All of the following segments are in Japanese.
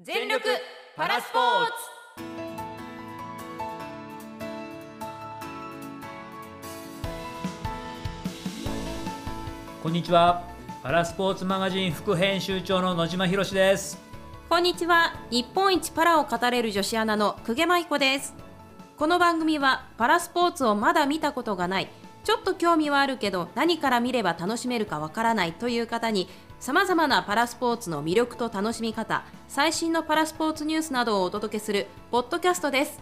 全力パラスポーツ。こんにちは。パラスポーツマガジン副編集長の野島博です。こんにちは。日本一パラを語れる女子アナの久下舞子です。この番組はパラスポーツをまだ見たことがない。ちょっと興味はあるけど何から見れば楽しめるかわからないという方にさまざまなパラスポーツの魅力と楽しみ方最新のパラスポーツニュースなどをお届けするポッドキャストです。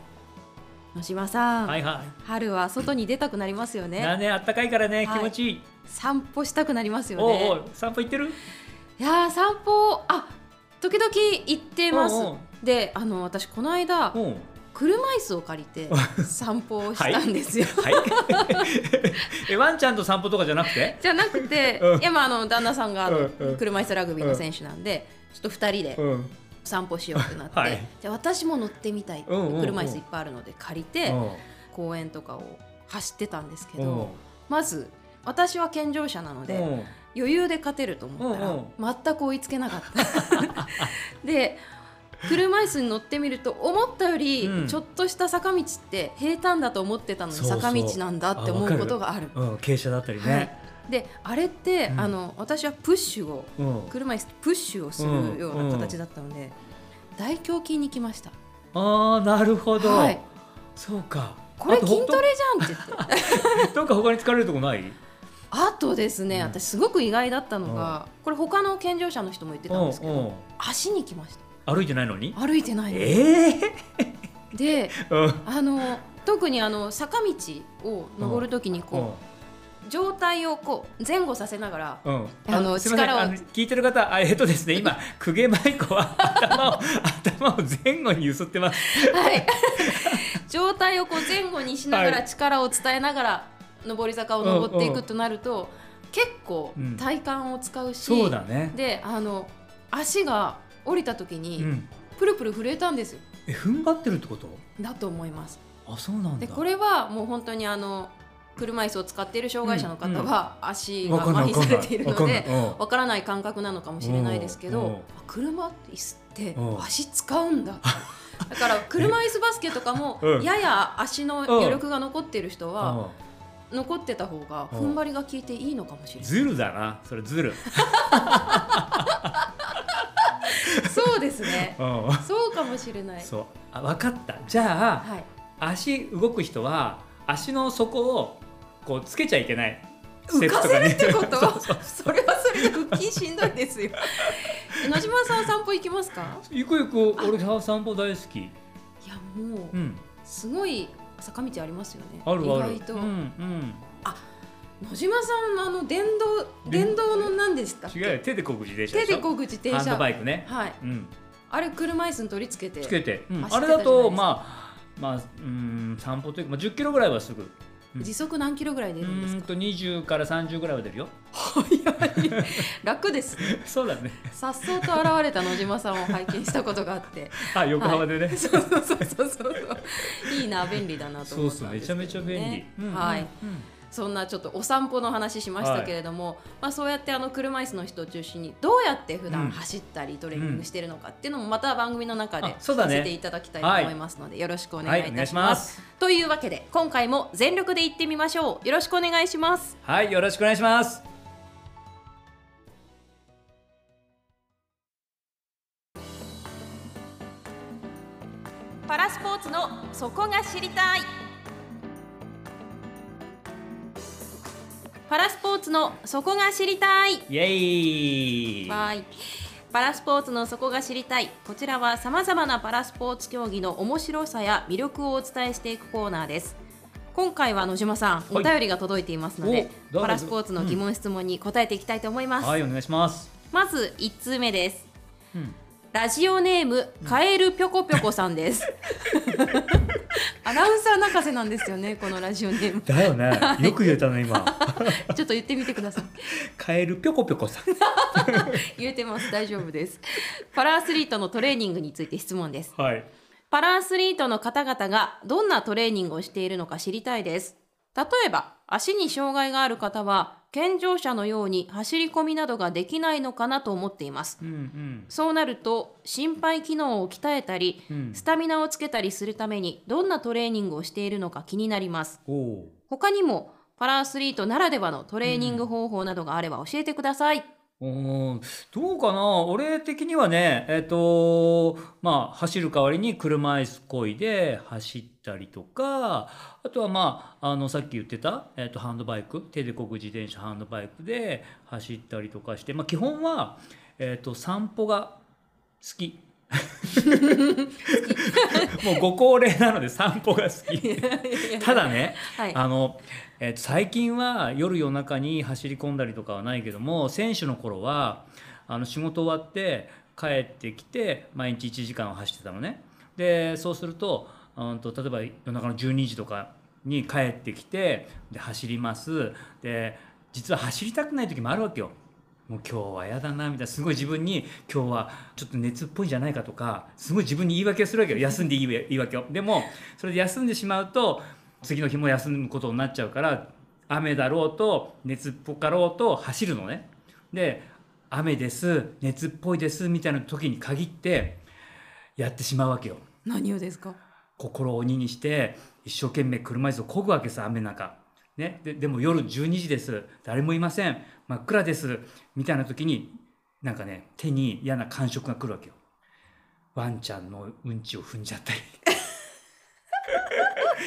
野島さん、はいは春は外に出たくなりますよいね。なねあったかいからねはい。気持ちいい、散歩したくなりますよおうねおう散歩行ってる？いやー散歩あ時々行ってます。であの私この間う。ん車椅子を借りて 散歩をしたんですよ、はい。えワンちゃんと散歩とかじゃなくて？じゃなくて、うん。いやまああの旦那さんがあの車椅子ラグビーの選手なんで、ちょっと2人でうん。散歩しようってなって、はい。じゃあ私も乗ってみたい車椅子いっぱいあるので借りて、公園とかを走ってたんですけど、まず私は健常者なので、うん。余裕で勝てると思ったら、うん。全く追いつけなかった。で車椅子に乗ってみると思ったよりうん。ちょっとした坂道って平坦だと思ってたのに坂道なんだって思うことがある。うん傾斜だったりはい。ね、であれって、うん。あの私はプッシュをうん。車椅子プッシュをするような形だったので、大胸筋に来ました。ああなるほど、はい。そうか。これ筋トレじゃんって言って。どっか他に疲れるとこない？あとですね、うん。私すごく意外だったのが、これ他の健常者の人も言ってたんですけど、うんうん。足に来ました。歩いてないのに？歩いてないのに。ええ？で、うん。あの特にあの坂道を登るときにこう、上体をこう前後させながら、うん、あの力を。聞いてる方あえっとですね今公家舞子は頭を頭を前後に揺すってます。はい、上体をこう前後にしながらはい。力を伝えながら上り坂を登っていくとなると、結構うん。体幹を使うし、そうだね。であの足が降りた時うにん。プルプル震えたんですよ。え踏ん張ってるってこと？だと思います。あそうなんだ。でこれはもう本当にあの車椅子を使っている障害者の方は足が麻痺されているのでうん。わからない感覚なのかもしれないですけどあ車椅子ってうん。足使うんだ。だから車椅子バスケとかもうん。やや足の余力が残っている人はうん残ってた方がうん。踏ん張りが効いていいのかもしれない。ずるだな。それずる、そうですね。うん、そうかもしれない。そう。あ分かった。じゃあはい。足動く人は足の底をこうつけちゃいけない。浮かせるってこと？それはそれで腹筋しんどいですよ。え野島さん散歩行きますか？行く行く。俺散歩大好き。いやもううん。すごい坂道ありますよね。あるある。意外と、うんうん。野島さんあの電動電動の何ですかっけ？違うよ。手でこぐ自転車手でこぐ自転ハンド車。バイクね。はい。うん。あれ車椅子に取り付けて。つけて、うん。あれだとまあまあうん散歩というか、まあ、10キロぐらいはすぐ。うん時速何キロぐらい出うるんですか？ーんと20から30ぐらいは出るよ楽です。そうだねさっそうと現れた野島さんを拝見したことがあって。あ横浜でね、そうそうそうそうそう。いいな便利だなとそうそうめ思ったんですけど、ね。ちゃめちゃ便利、うんはい。うんそんなちょっとお散歩の話しましたけれども、まあ、そうやってあの車椅子の人を中心にどうやって普うん段走ったりトレーニングしてるのかっていうのもまた番組の中であそうだね。聞かせていただきたいと思いますので、よろしくお願いいたします。ます。というわけで今回も全力で行ってみましょう。よろしくお願いします。はいよろしくお願いします。パラスポーツのそこが知りたいパラスポーツのそこが知りたいイエーイはい。パラスポーツのそこが知りたい。こちらはさまざまなパラスポーツ競技の面白さや魅力をお伝えしていくコーナーです。今回は野島さん、お便りが届いていますので、おパラスポーツの疑問質問に答えていきたいと思います。はいお願いします、まず1通目です。うん、ラジオネームカエルぴょこぴょこさんです。アナウンサー泣かせなんですよね、このラジオネーム。だよね、よく言えたね今 ちょっと言ってみてください。カエルぴょこぴょこさん 言えてます、大丈夫です。パラアスリートのトレーニングについて質問です。はいパラアスリートの方々がどんなトレーニングをしているのか知りたいです。例えば、足に障害がある方は、健常者のように走り込みなどができないのかなと思っています。うんうん。そうなると心肺機能を鍛えたりうん。スタミナをつけたりするためにどんなトレーニングをしているのか気になります。他にもパラアスリートならではのトレーニング方法などがあれば教えてください、うーんどうかな？俺的にはねえっ、とまあ走る代わりに車椅子こいで走ったりとかあとはまああのさっき言ってた、えっとハンドバイク手でこぐ自転車ハンドバイクで走ったりとかして、まあ、基本は、えっと散歩が好き。もうご高齢なので散歩が好き。ただね、はい。あの、えーと最近は夜夜中に走り込んだりとかはないけども選手の頃はあの仕事終わって帰ってきて毎日1時間走ってたのね。でそうすると,、うん、と例えば夜中の12時とかに帰ってきてで走ります。で実は走りたくない時もあるわけよもう今日は嫌だなみたいな。すごい自分に今日はちょっと熱っぽいんじゃないかとかすごい自分に言い訳をするわけよ。休んでいい言い訳を。でもそれで休んでしまうと次の日も休むことになっちゃうから雨だろうと熱っぽかろうと走るのね。で雨です熱っぽいですみたいな時に限ってやってしまうわけよ。何をですか？心を鬼にして一生懸命車椅子を漕ぐわけさ雨の中、ね、ででも夜12時です。誰もいません真っ暗ですみたいな時になんかね手に嫌な感触が来るわけよ。ワンちゃんのうんちを踏んじゃったり。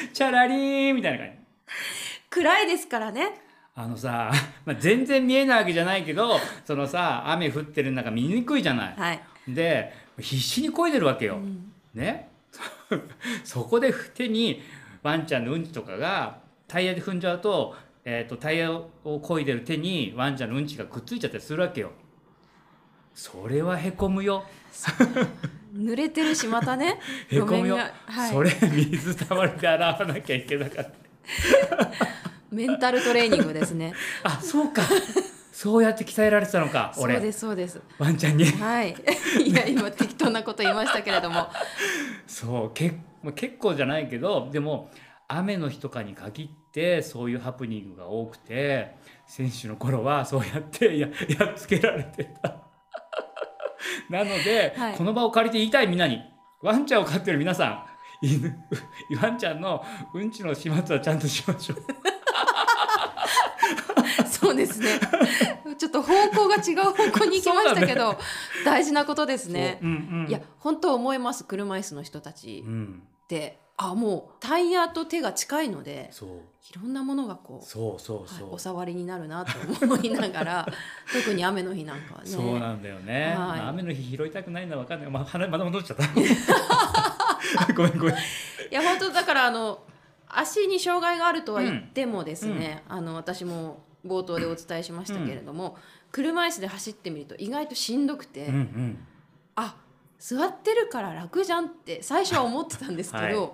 チャラリーンみたいな感じ。暗いですからね。あのさ、まあ、全然見えないわけじゃないけどそのさ雨降ってる中見にくいじゃない。はい、で必死に漕いでるわけよ。うん。ね？そこで手にワンちゃんのうんちとかがタイヤで踏んじゃうと,、えー、とタイヤを漕いでる手にワンちゃんのうんちがくっついちゃったりするわけよ。それはへこむよ。濡れてるしまたね へこむよ。はいそれ水たまりで洗わなきゃいけなかった。メンタルトレーニングですねあそうか。そうやって鍛えられてたのかそう俺ですそうですワンちゃんに。はいいや今適当なこと言いましたけれどもそうけまあ結構じゃないけどでも雨の日とかに限ってそういうハプニングが多くて選手の頃はそうやってややっつけられてた。なので、はい。この場を借りて言いたいみんなにワンちゃんを飼ってる皆さん犬 ワンちゃんのうんちの始末はちゃんとしましょう。そうですね。ちょっと方向が違う方向に行きましたけど、大事なことですね。そう。うんうん、いや本当思います。車椅子の人たちうん、ってあもうタイヤと手が近いのでそう。いろんなものがこうそうそうそう、はいお触りになるなと思いながら 特に雨の日なんかはね。そうなんだよね、はい。雨の日拾いたくないのは分かんない、まあ、話まだ戻っちゃった。ごめんごめん。いや本当だからあの足に障害があるとは言ってもですね、あの私も冒頭でお伝えしましたけれども、車椅子で走ってみると意外としんどくて、うんうん。あ座ってるから楽じゃんって最初は思ってたんですけど、はい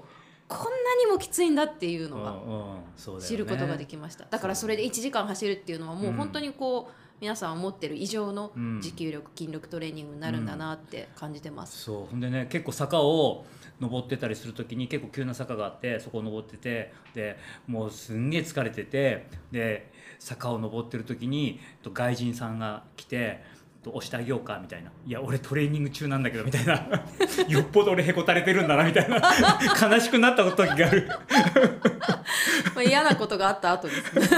こんなにもきついんだっていうのが知ることができました、だからそれで1時間走るっていうのはもう本当にこう、皆さん思ってる以上のうん。持久力筋力トレーニングになるんだなって感じてます、そう。ほんでね結構坂を登ってたりする時に結構急な坂があってそこを登っててでもうすんげえ疲れててで坂を登ってる時にと外人さんが来てと押してあげようかみたいな「いや俺トレーニング中なんだけど」みたいな「よっぽど俺へこたれてるんだな」みたいな 悲しくなった時がある。まあ、嫌なことがあった後ですね。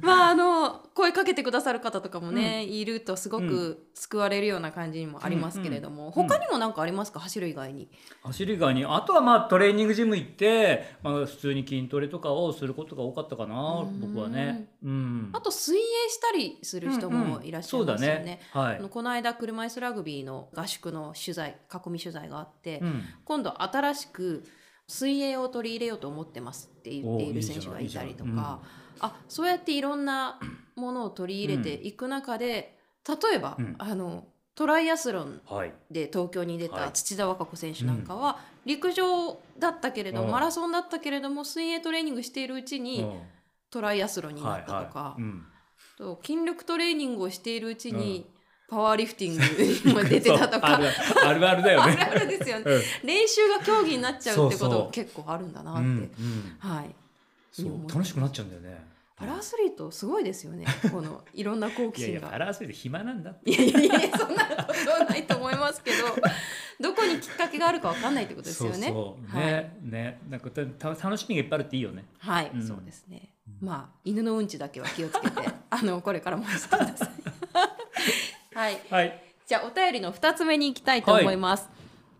まああの声かけてくださる方とかもね、いるとすごく救われるような感じにもありますけれども、うんうん。他にも何かありますか？走る以外に。走り以外に。あとはまあトレーニングジム行って、まあ、普通に筋トレとかをすることが多かったかなうん僕はね。うん、あと水泳したりする人もいらっしゃいますよね。うんうんそうだね。はい。この間車椅子ラグビーの合宿の取材囲み取材があって、うん。今度新しく水泳を取り入れようと思ってますって言っている選手がいたりとおいいあそうやっていろんなものを取り入れていく中で、例えば、うん。あのトライアスロンはい。で東京に出はい。た土田和歌子選手なんかは、陸上だったけれどマラソンだったけれども水泳トレーニングしているうちに、うん。トライアスロンになったとか、と筋力トレーニングをしているうちに、パワーリフティングにも出てたとか。あるあるだよあね。るあるですよね。うん。練習が競技になっちゃうってこと結構あるんだなって、うんうん。はいそう。楽しくなっちゃうんだよね。パラアスリートすごいですよね。このいろんな好奇いやい心がやパラアスリート暇なんだいやいやいやいやそんなことはないと思いますけど。どこにきっかけがあるかわかんないってことですよね。そうそう。はい。ね、ね。なんかたた楽しみがいっぱいあるっていいよね。はい、うん。そうですね。まあ犬のうんちだけは気をつけて あのこれからもしてください。はい。はい。じゃあお便りの二つ目に行きたいと思います。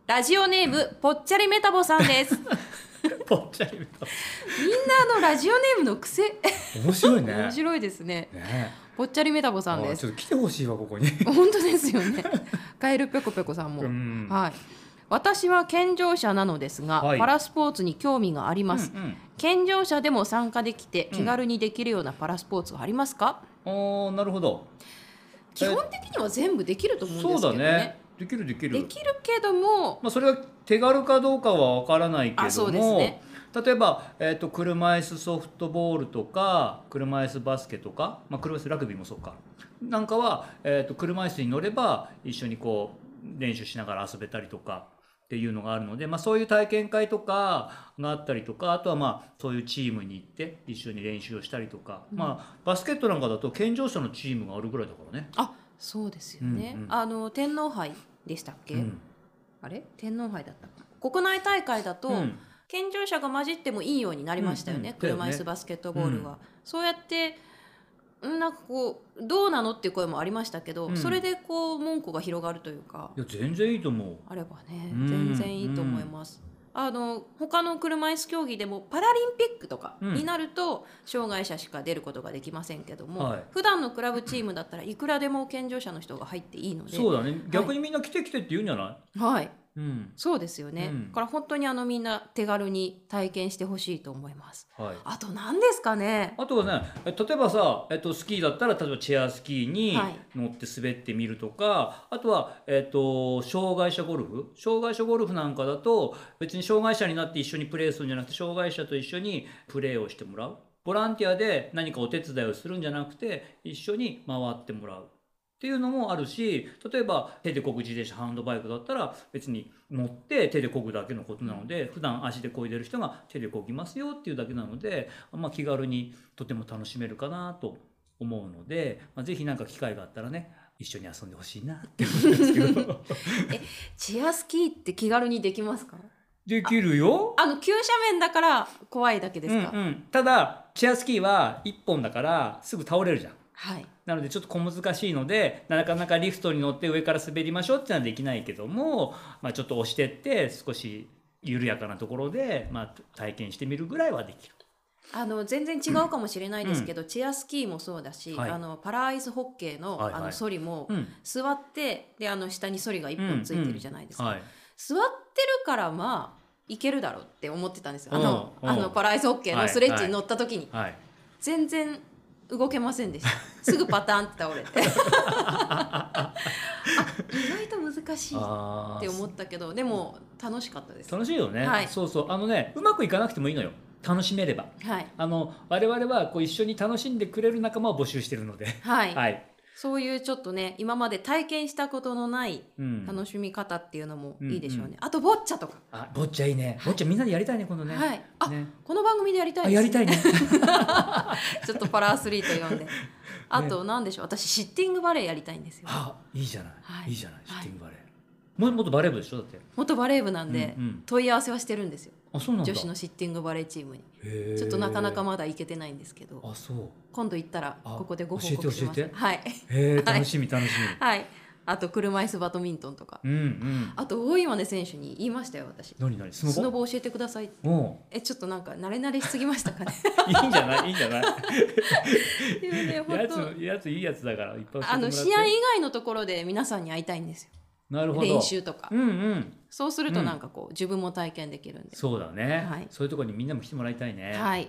ラジオネームぽっちゃりメタボさんです。みんなぽっちゃりめたあのラジオネームの癖。面白いね。面白いですね。ね。ぽっちゃりメタボさんです。あちょっと来てほしいわここに。本当ですよね。カエルペコペコさんも。うん。はい。私は健常者なのですが、はい。パラスポーツに興味があります。うんうん。健常者でも参加できて気軽にできるようなパラスポーツはありますか、おーなるほど。基本的には全部できると思うんですけどね。そうだねできるできる。できるけども。まあ、それは手軽かどうかは分からないけどもあそうですね。例えば、えー、と車椅子ソフトボールとか車椅子バスケとか、まあ、車椅子ラグビーもそうか。なんかは、えー、と車椅子に乗れば一緒にこう練習しながら遊べたりとかっていうのがあるので、まあ、そういう体験会とかがあったりとかあとはまあそういうチームに行って一緒に練習をしたりとか、まあ、バスケットなんかだと健常者のチームがあるぐらいだからね。あそうですよね、うんうん。あの天皇杯でしたっけ、うん。あれ？天皇杯だったか国内大会だと、うん。健常者が混じってもいいようになりましたよね、うんうん。車椅子バスケットボールは、うん。そうやってんなんかこうどうなのっていう声もありましたけど、うん。それでこう門戸が広がるというか。いや全然いいと思う。あればねうん。全然いいと思います。あの他の車椅子競技でもパラリンピックとかうん。になると障害者しか出ることができませんけども、はい。普段のクラブチームだったらいくらでも健常者の人が入っていいので。そうだね。逆にみんな来て来てって言うんじゃない、はいうん。そうですよね、うん。だから本当にあのみんな手軽に体験してほしいと思います。はい、あと何ですかね？あとはねえ例えばさ、えっと、スキーだったら例えばチェアスキーにはい。乗って滑ってみるとか、あとは、えっと、障害者ゴルフ？障害者ゴルフなんかだと別に障害者になって一緒にプレーするんじゃなくて障害者と一緒にプレーをしてもらう。ボランティアで何かお手伝いをするんじゃなくて一緒に回ってもらうっていうのもあるし例えば手で漕ぐ自転車ハンドバイクだったら別に乗って手で漕ぐだけのことなので普段足で漕いでる人が手で漕ぎますよっていうだけなので、まあ、気軽にとても楽しめるかなと思うので、まあ、ぜひ何か機会があったらね一緒に遊んでほしいなって思うんですけど。チェアスキーって気軽にできますか？できるよ。あの急斜面だから怖いだけですか、うんうん、ただチェアスキーは1本だからすぐ倒れるじゃん。はいなのでちょっと小難しいのでなかなかリフトに乗って上から滑りましょうってのはできないけども、まあ、ちょっと押してって少し緩やかなところで、まあ、体験してみるぐらいはできる。あの全然違うかもしれないですけど、チェアスキーもそうだし、はい。あのパラアイスホッケーの,、はいはい。あのソリも、うん。座ってであの下にソリが一本ついてるじゃないですか、はい、座ってるからまあいけるだろうって思ってたんですよ。あの,、うん。うん。あのパラアイスホッケーのスレッジに乗った時に、はい、全然動けませんでした。すぐパターンって倒れて。あ意外と難しいっあて思ったけどでも楽しかったです。楽しいよね、はい。そうそう。あのねうまくいかなくてもいいのよ。楽しめれば。はい。あの我々はこう一緒に楽しんでくれる仲間を募集してるので。はい、はい、そういうちょっとね今まで体験したことのないうん、楽しみ方っていうのもいいでしょうね、うん。うあとボッチャとか、あボッチャいいね。ボッチャみんなでやりたいね今度ね。はい。あ、ね。この番組でやりたいです、あやりたいね。ちょっとパラアスリート読んで。あと何でしょう。私シッティングバレーやりたいんですよ。あいいじゃない、はい。い、いじゃないシはい。ッティングバレー、ももっとバレー部でしょだって。元バレー部なんで、うんうん。問い合わせはしてるんですよ女子のシッティングバレーチームに。ちょっとなかなかまだ行けてないんですけど。あそう。今度行ったらあここでご報告します。はい。楽しみ楽しはい。あと車椅子バドミントンとか。みうんうん。あと大岩根選手に言いましたよ私。何何？スノボ？スノボ教えてくださいえちょっとなんか慣れ慣れしすぎましたかね。う いいんじゃない？いいんじゃない？いやね本や当つやついいやつだからあの試合以外のところで皆さんに会いたいんですよ。なるほど。練習とか。うんうんそうするとなんかこう、自分も体験できるんで。そうだね、はい。そういうところにみんなも来てもらいたいね。はい。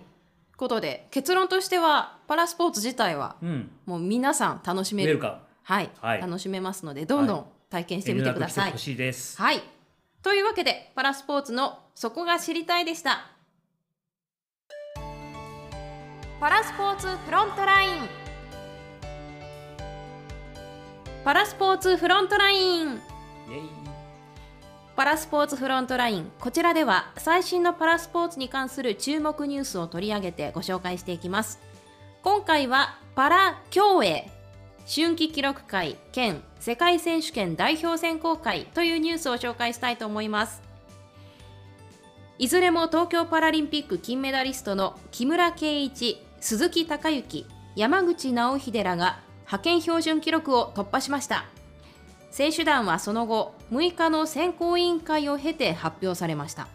ことで結論としてはパラスポーツ自体はうん。もう皆さん楽しめる。はい、はい。楽しめますのでどんどん体験してみてください、い。です。はい。というわけでパラスポーツのそこが知りたいでした。パラスポーツフロントライン。パラスポーツフロントライン。イエイパラスポーツフロントライン。こちらでは最新のパラスポーツに関する注目ニュースを取り上げてご紹介していきます。今回はパラ競泳。春季記録会兼世界選手権代表選考会というニュースを紹介したいと思います。いずれも東京パラリンピック金メダリストの木村敬一鈴木孝之山口直秀らが派遣標準記録を突破しました。選手団はその後6日の選考委員会を経て発表されました。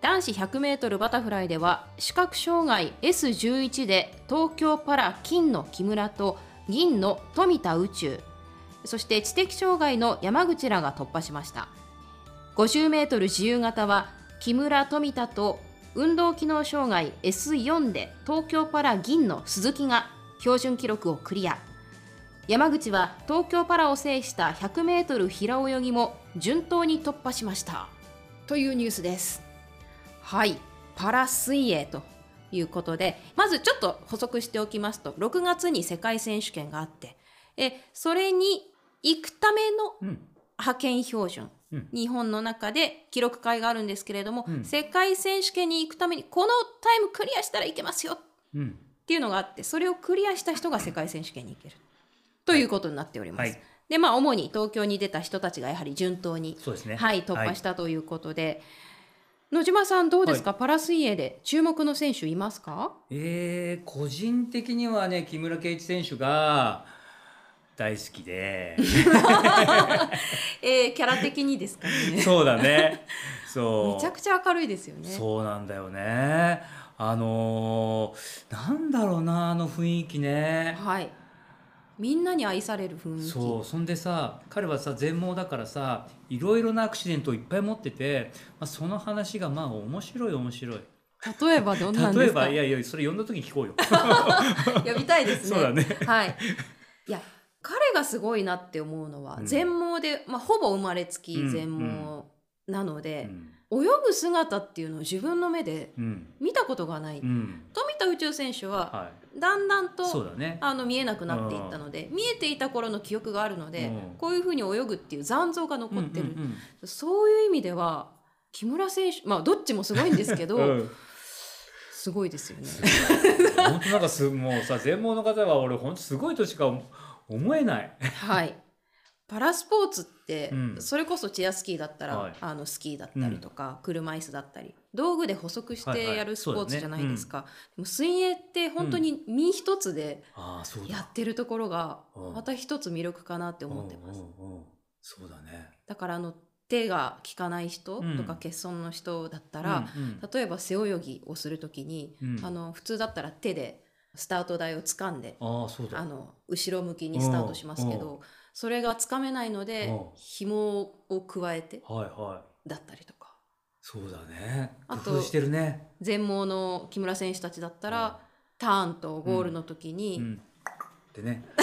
男子 100m バタフライでは視覚障害 S11 で東京パラ金の木村と銀の富田宇宙。そして知的障害の山口らが突破しました。50m 自由形は木村富田と運動機能障害 S4 で東京パラ銀の鈴木が標準記録をクリア。山口は東京パラを制した 100m 平泳ぎも順当に突破しました。というニュースです。はい。パラ水泳ということでまずちょっと補足しておきますと6月に世界選手権があってえそれに行くためのうん。派遣標準、うん。日本の中で記録会があるんですけれども、うん。世界選手権に行くためにこのタイムクリアしたらいけますよっうん。ていうのがあってそれをクリアした人が世界選手権に行けるということになっております。はい。でまあ主に東京に出た人たちがやはり順当に、そうですね。はい、突破したということで、野島さんどうですか、パラ水泳で注目の選手いますか？えー、個人的にはね木村敬一選手が大好きで。えー、キャラ的にですかね？そうだね。そう。めちゃくちゃ明るいですよね。そうなんだよね。あのー、なんだろうなあの雰囲気ね。はいみんなに愛される雰囲気。そうそんでさ彼はさ全盲だからさいろいろなアクシデントをいっぱい持ってて、まあ、その話がまあ面白い面白い。例えばどんなんですか？例えばいやいやそれ呼んだ時に聞こうよ。呼びたいですね。そうだね。はい。いや彼がすごいなって思うのは、うん。全盲で、まあ、ほぼ生まれつきうん全盲なのうで、ん、泳ぐ姿っていうのを自分の目でうん。見たことがない、うん、富田宇宙選手ははだんだんとだね。あの見えなくなっていったので見えていた頃の記憶があるのでうん。こういうふうに泳ぐっていう残像が残ってる、うんうんそういう意味では木村選手まあどっちもすごいんですけど、うん。うんすごいですよね。本当なんかすもうさ全盲の方は俺本当すごいとしか思えない。はい。パラスポーツって、うん。それこそチェアスキーだったら、はい。あのスキーだったりとか、車椅子だったり道具で補足しはいはいてやるスポーツじゃないですか、そでも水泳って本当に身一つで。やってるところがうん。また一つ魅力かなって思ってます、うんうんうん。そうだね。だからあの手が効かない人うん。とか欠損の人だったら、うんうん。例えば背泳ぎをするときに、うん。あの普通だったら手でスタート台を掴んであの後ろ向きにスタートしますけうんどそれがつかめないのでうん紐を加えてはいはい。だったりとかそうだね。あと工夫してるね。全盲の木村選手たちだったらターンとゴールの時うにん。でね。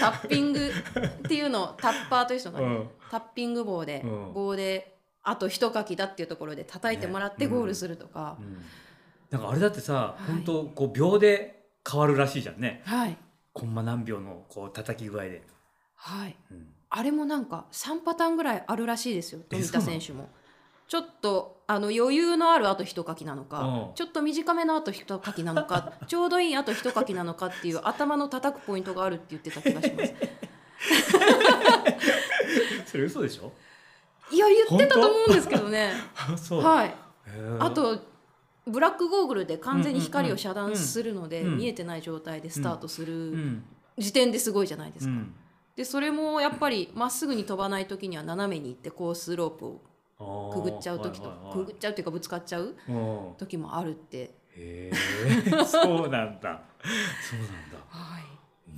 タッピングっていうのをタッパーというのがねうんタッピング棒でうん棒であと一かきだっていうところで叩いてもらってねゴールするとかうんなんかあれだってさ、はい本当こう秒で変わるらしいじゃんね。はいコンマ何秒のこう叩き具合で。はいうんあれもなんか3パターンぐらいあるらしいですよえ富田選手も。ちょっとあの余裕のあるあと一かきなのかうんちょっと短めのあと一かきなのか ちょうどいいあと一かきなのかっていう頭の叩くポイントがあるって言ってた気がします。それ嘘でしょ？いや言ってたと思うんですけどね。はい。あとブラックゴーグルで完全に光を遮断するので、見えてない状態でスタートすうるん。時点ですごいじゃないですか。うんでそれもやっぱりまっすぐに飛ばない時には斜めに行ってコースロープをくぐっちゃう時と、くぐっちゃうっていうかぶつかっちゃううん時もあるって。へえ そうなんだそうなんだはい。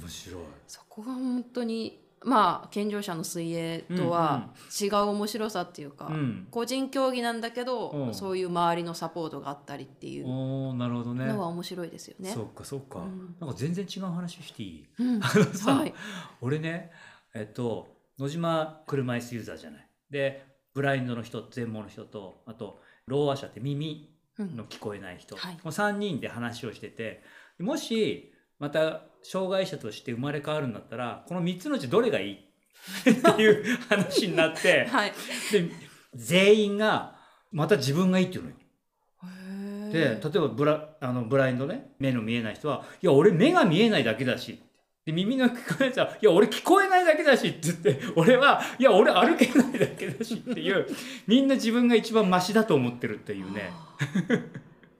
面白いそこが本当にまあ健常者の水泳とは違う面白さっていうか、うん。個人競技なんだけど、うん。そういう周りのサポートがあったりっていうなるほどね。のは面白いですよね。そっかそっか、うん。なんか全然違う話していい？うん。あのさ、はい。俺ねえっと野島車椅子ユーザーじゃない。でブラインドの人全盲の人とあとろう話者って耳うん。の聞こえない人、はい。もう3人で話をしててもしまた障害者として生まれ変わるんだったらこの3つのうちどれがいい？っていう話になって はい。で全員がまた自分がいいっていうのよ。で例えばブラあのブラインドね目の見えない人はいや俺目が見えないだけだしで耳の聞こえない人はいや俺聞こえないだけだしって言って俺はいや俺歩けないだけだしっていうみんな自分が一番マシだと思ってるっていうね。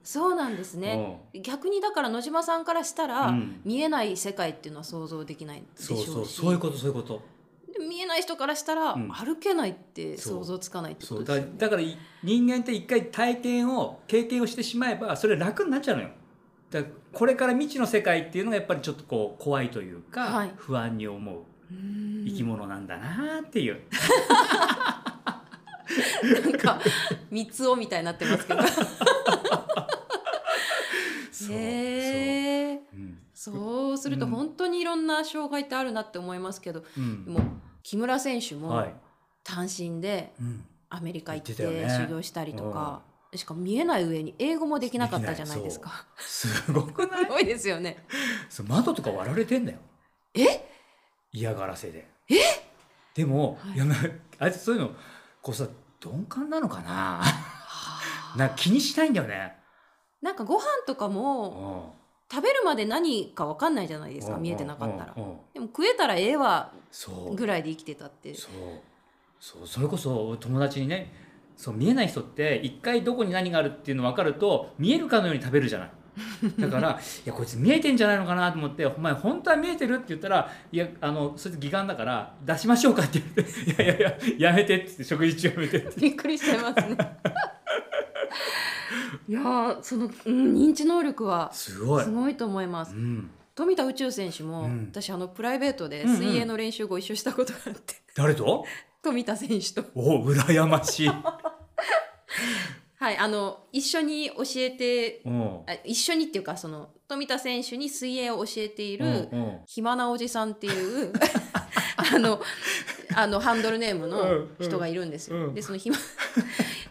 そうなんですね。逆にだから野島さんからしたら、うん。見えない世界っていうのは想像できないでしょそううし。そうそういうことそういうこと。で見えない人からしたら、うん。歩けないって想像つかないってことですよね。だからい人間って一回体験を経験をしてしまえばそれ楽になっちゃうのよ。だからこれから未知の世界っていうのがやっぱりちょっとこう怖いというか、はい。不安に思う生き物なんだなっていう、なんか三つおみたいになってますけどそうへえそう。うん。そうするとうん。本当にいろんな障害ってあるなって思いますけど、うん。でも木村選手もはい。単身でうん。アメリカ行って修行したりとか、しかも見えない上に英語もできなかったじゃないですか。すごくない？すごいですよね。そう窓とか割られてんだよ。え？嫌がらせで。でも、はい。いやなあいつそういうのこうさ鈍感なのかな？な気にしないんだよねなんかご飯とかも食べるまで何か分かんないじゃないですか見えてなかったら。でも食えたらええわぐらいで生きてたって。そう。そう。それこそ友達にねそう見えない人って一回どこに何があるっていうの分かると見えるかのように食べるじゃない。だから「いやこいつ見えてんじゃないのかな」と思って「お前本当は見えてる?」って言ったら「いやあのそいつ義眼だから出しましょうか」って言って「いやいやいややめて」って言って食事中やめてって。びっくりしちゃいますねいやーその、うん、認知能力はすごい。すごいと思います。うん、富田宇宙選手も、うん。私あのプライベートでうんうん。水泳の練習ご一緒したことがあって、誰と？富田選手と。お羨ましい、はいあの一緒に教えて一緒にっていうかその富田選手に水泳を教えている、うんうん。暇なおじさんっていう あのあのハンドルネームの人がいるんですよ。うんうん。でその暇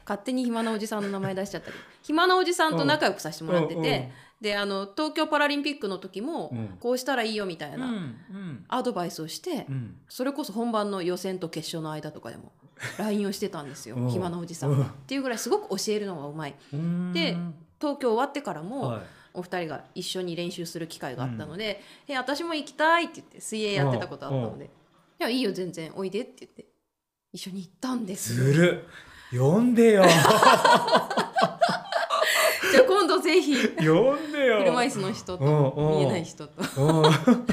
勝手に暇なおじさんの名前出しちゃったり。暇なおじさんと仲良くさせてもらってて、うんうん。であの東京パラリンピックの時も、うん。こうしたらいいよみたいうんうなん。アドバイスをして、うん。それこそ本番の予選と決勝の間とかでも LINE をしてたんですよ。うん。暇なおじさんが。っていうぐらいすごく教えるのがうまい。うん。で東京終わってからも、はい。お二人が一緒に練習する機会があったので「え私も行きたい」って言って水泳やってたことあったので「いやいいよ全然おいで」って言って一緒に行ったんですずる呼んでよ。じゃあ今度ぜひ呼んでよ。車椅子の人と見えない人と。うん。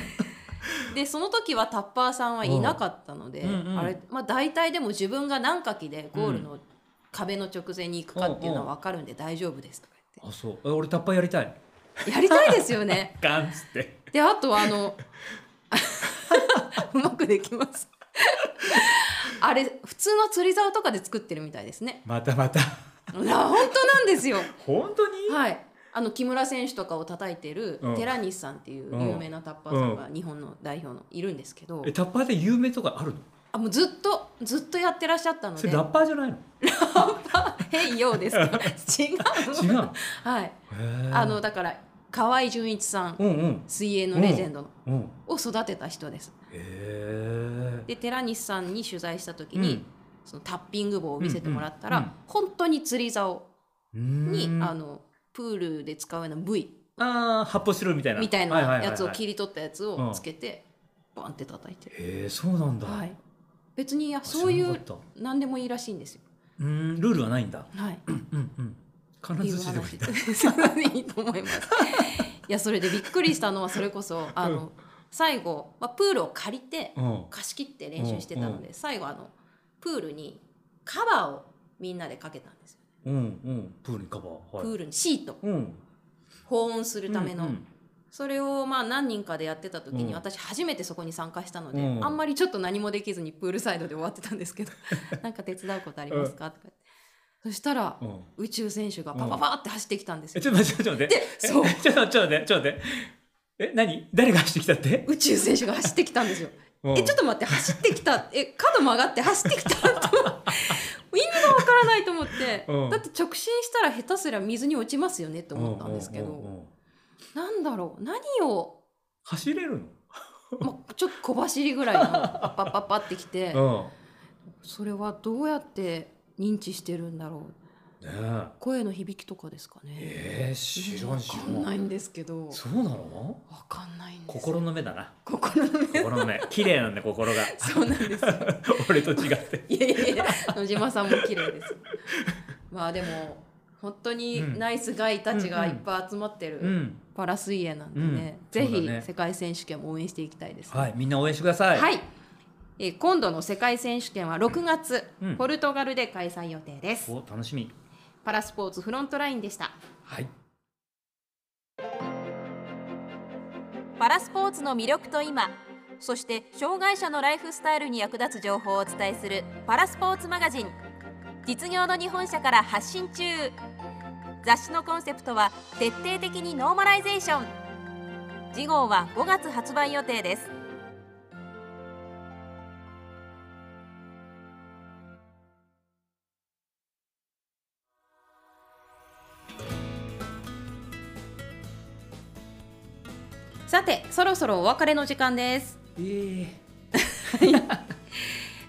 でその時はタッパーさんはいなかったので、うんうん。あれまあ大体でも自分が何かきでゴールの壁の直前に行くかっていうのは分かるんで大丈夫ですとかあそう。え俺タッパーやりたい言ってやりたいですよね。ガンっつって。であとあのうまくできますあれ普通の釣り竿とかで作ってるみたいですね。またまた。本当なんですよ。本当に？はい。あの木村選手とかを叩いてるうん。寺西さんっていう有名なタッパーさんが日本の代表のいるんですけど、えタッパーで有名とかあるの？あもうずっとずっとやってらっしゃったので。それラッパーじゃないの？変ようですか？違う違うの？はい。へー。あのだから河合純一さんうんうん。水泳のレジェンドを育てた人ですで寺西さんに取材した時に、うん。そのタッピング棒を見せてもらったら、うんうん。本当に釣り竿に、にあのプールで使うような部位。あー発泡スチロールみたいな。みたいないやつを切り取ったやつをつけて、バンって叩いてる、へえそうなんだ。はい、別にいやあそういう何でもいいらしいんですよ。うんルールはないんだ。はい、うんうんって いう必ずしでもい。いんだ話いいと思います。いやそれでびっくりしたのはそれこそあの、うん最後、まあ、プールを借りてうん。貸し切って練習してたので、う最後あのプールにカバーをみんなでかけたんですよ、うんうん。プールにカバー。はい。プールにシート。うん。保温するための、うんうん。それをまあ何人かでやってた時に、うん。私初めてそこに参加したので、うん。あんまりちょっと何もできずにプールサイドで終わってたんですけど なんか手伝うことありますか？とか言って。そしたらうん。宇宙選手がパパパって走ってきたんですよ、えちょっと待ってちょっと待って。でそう。ちょっと待ってちょっと待ってえ何？誰が走ってきたって？宇宙選手が走ってきたんですよ。うん。えちょっと待って走ってきた。え角曲がって走ってきたと 意味がわからないと思って、うん。だって直進したら下手すりゃ水に落ちますよねって思ったんですけど、なんだろう？何を、走れる ま、ちょっと小走りぐらいのパッパッパってきて、のそれはどうやって認知してるんだろうね。え声の響きとかですかね。えー、知らん知わかんならんいんですけど。そうなの？わかんないんです心の目だな。心の目。心の目。綺麗なんだ心が。そうなんですよ。俺と違って。いやいやいや野島さんも綺麗です。まあでも本当にナイスガイたちがいっぱい集まってるうん。パラ水泳なんでね、うん。ぜひ世界選手権も応援していきたいですね、はい。みんな応援してください。はい、えー今度の世界選手権は6月、うん。ポルトガルで開催予定です。お楽しみパラスポーツフロントラインでした。はい。パラスポーツの魅力と今そして障害者のライフスタイルに役立つ情報をお伝えするパラスポーツマガジン。実業之日本社から発信中。雑誌のコンセプトは徹底的にノーマライゼーション。次号は5月発売予定ですさてそろそろお別れの時間です。え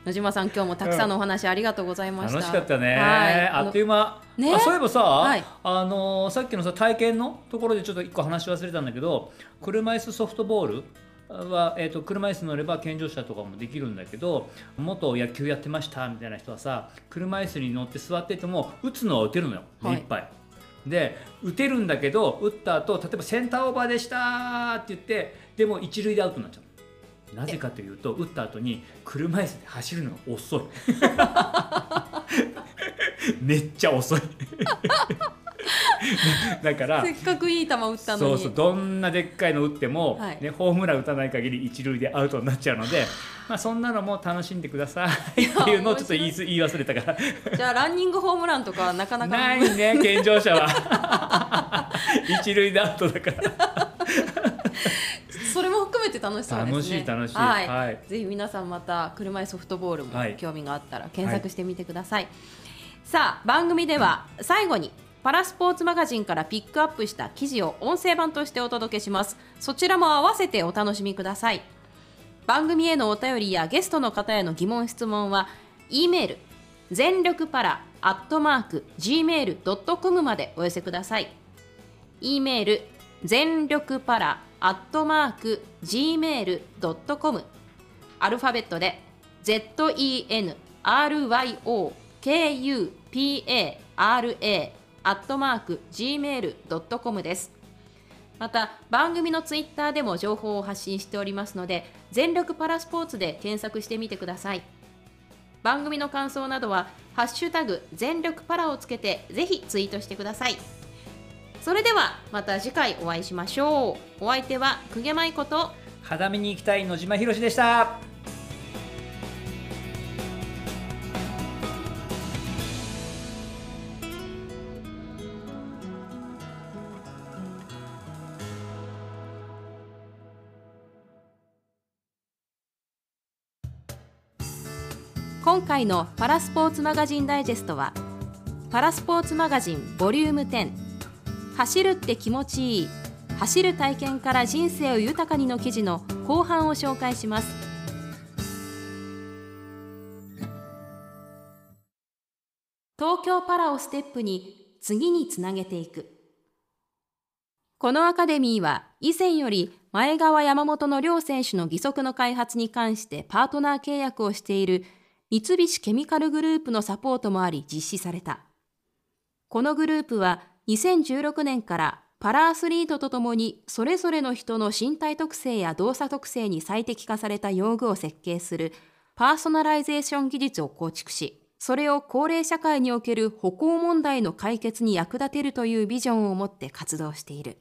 野島さん今日もたくさんのお話ありがとうございました、楽しかったね、はい。あっという間、ね？あそういえばさ、はい。あのーさっきのさ体験のところでちょっと一個話し忘れたんだけど車椅子ソフトボールは、えー、と車椅子乗れば健常者とかもできるんだけど元野球やってましたみたいな人はさ車椅子に乗って座ってても打つのは打てるのよ。目いっぱい。で打てるんだけど打った後例えばセンターオーバーでしたって言ってでも一塁でアウトになっちゃうなぜかというと打った後に車椅子で走るのが遅い。めっちゃ遅い。だからせっかくいい球打ったのに。そうそうどんなでっかいの打っても、はい。ね、ホームラン打たない限り一塁でアウトになっちゃうので、まあ、そんなのも楽しんでください。っていうのをちょっと言いす言い忘れたから。じゃあランニングホームランとかはなかなか。ないね 健常者は。一塁でアウトだから。それも含めて楽しそうですね。楽しい楽しい。はい、はい。ぜひ皆さんまた車椅子ソフトボールもはい。興味があったら検索してみてください、さあ番組では最後にパラスポーツマガジンからピックアップした記事を音声版としてお届けします。そちらも合わせてお楽しみください。番組へのお便りやゲストの方への疑問質問は E メール全力パラアットマーク gmail.com までお寄せください。E メール全力パラアットマーク gmail.com アルファベットで ZENRYOKUPARA アットマーク gmail.com です。また番組のツイッターでも情報を発信しておりますので全力パラスポーツで検索してみてください。番組の感想などは「ハッシュタグ全力パラ」をつけてぜひツイートしてください。それではまた次回お会いしましょう。お相手は久毛舞子と肌見に行きたい野島ひろしでした。今回のパラスポーツマガジンダイジェストはパラスポーツマガジンボリューム10走るって気持ちいい。走る体験から人生を豊かにの記事の後半を紹介します。東京パラをステップに次につなげていく。このアカデミーは以前より前川山本の両選手の義足の開発に関してパートナー契約をしている三菱ケミカルグループのサポートもあり実施された。このグループは2016年からパラアスリートとともにそれぞれの人の身体特性や動作特性に最適化された用具を設計するパーソナライゼーション技術を構築し、それを高齢社会における歩行問題の解決に役立てるというビジョンを持って活動している。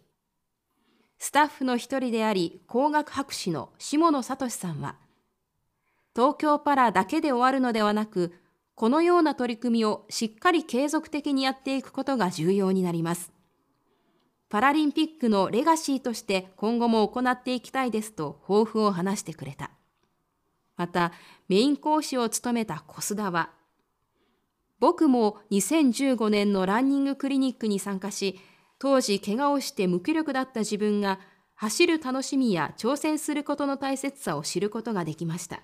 スタッフの一人であり工学博士の下野聡さんは、東京パラだけで終わるのではなく、このような取り組みをしっかり継続的にやっていくことが重要になります。パラリンピックのレガシーとして今後も行っていきたいですと抱負を話してくれた。また、メイン講師を務めた小須田は、僕も2015年のランニングクリニックに参加し、当時怪我をして無気力だった自分が走る楽しみや挑戦することの大切さを知ることができました。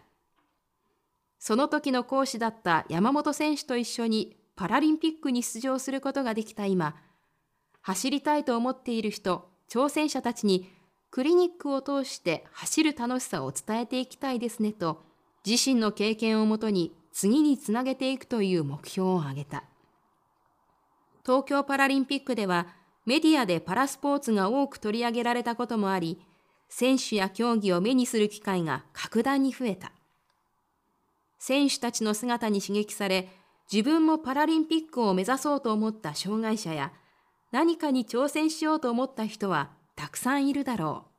その時の講師だった山本選手と一緒にパラリンピックに出場することができた今、走りたいと思っている人、挑戦者たちにクリニックを通して走る楽しさを伝えていきたいですねと、自身の経験をもとに次につなげていくという目標を挙げた。東京パラリンピックではメディアでパラスポーツが多く取り上げられたこともあり、選手や競技を目にする機会が格段に増えた。選手たちの姿に刺激され、自分もパラリンピックを目指そうと思った障害者や、何かに挑戦しようと思った人はたくさんいるだろう。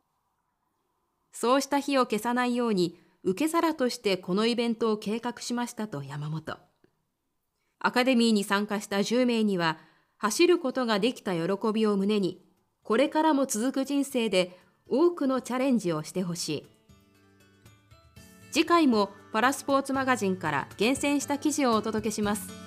そうした火を消さないように、受け皿としてこのイベントを計画しましたと山本。アカデミーに参加した10名には、走ることができた喜びを胸に、これからも続く人生で多くのチャレンジをしてほしい。次回もパラスポーツマガジンから厳選した記事をお届けします。